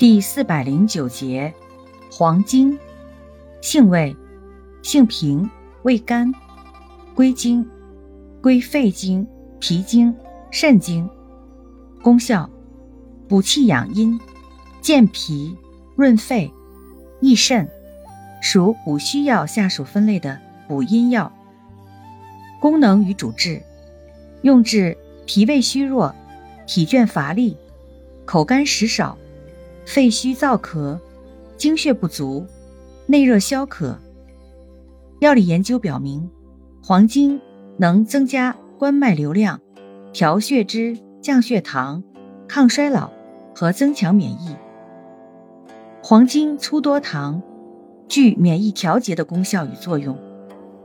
第四百零九节，黄精，性味，性平，味甘，归经，归肺经、脾经、肾经。功效，补气养阴，健脾，润肺，益肾，属补虚药下属分类的补阴药。功能与主治，用治脾胃虚弱、体倦乏力、口干食少。肺虚燥咳，精血不足，内热消渴。药理研究表明，黄精能增加冠脉流量，调血脂、降血糖，抗衰老和增强免疫。黄精粗多糖，具免疫调节的功效与作用，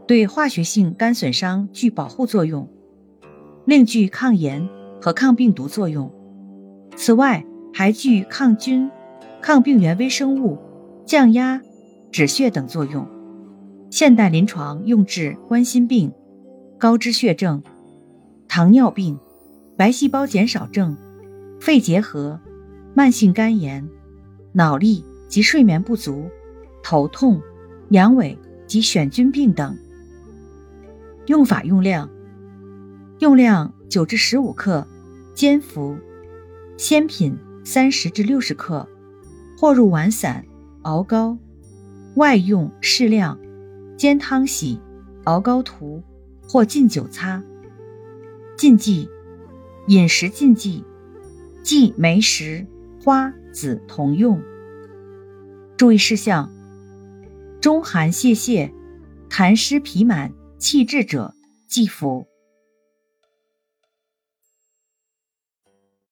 对化学性肝损伤具保护作用，另具抗炎和抗病毒作用。此外，还具抗菌、抗病原微生物、降压、止血等作用。现代临床用治冠心病、高脂血症、糖尿病、白细胞减少症、肺结核、慢性肝炎、脑力及睡眠不足、头痛、阳痿及癣菌病等。用法用量：用量九至十五克，煎服，鲜品。三十至六十克，或入丸散，熬膏；外用适量，煎汤洗，熬膏涂，或浸酒擦。禁忌：饮食禁忌，忌梅实、花子同用。注意事项：中寒泄泻、痰湿皮满、气滞者忌服。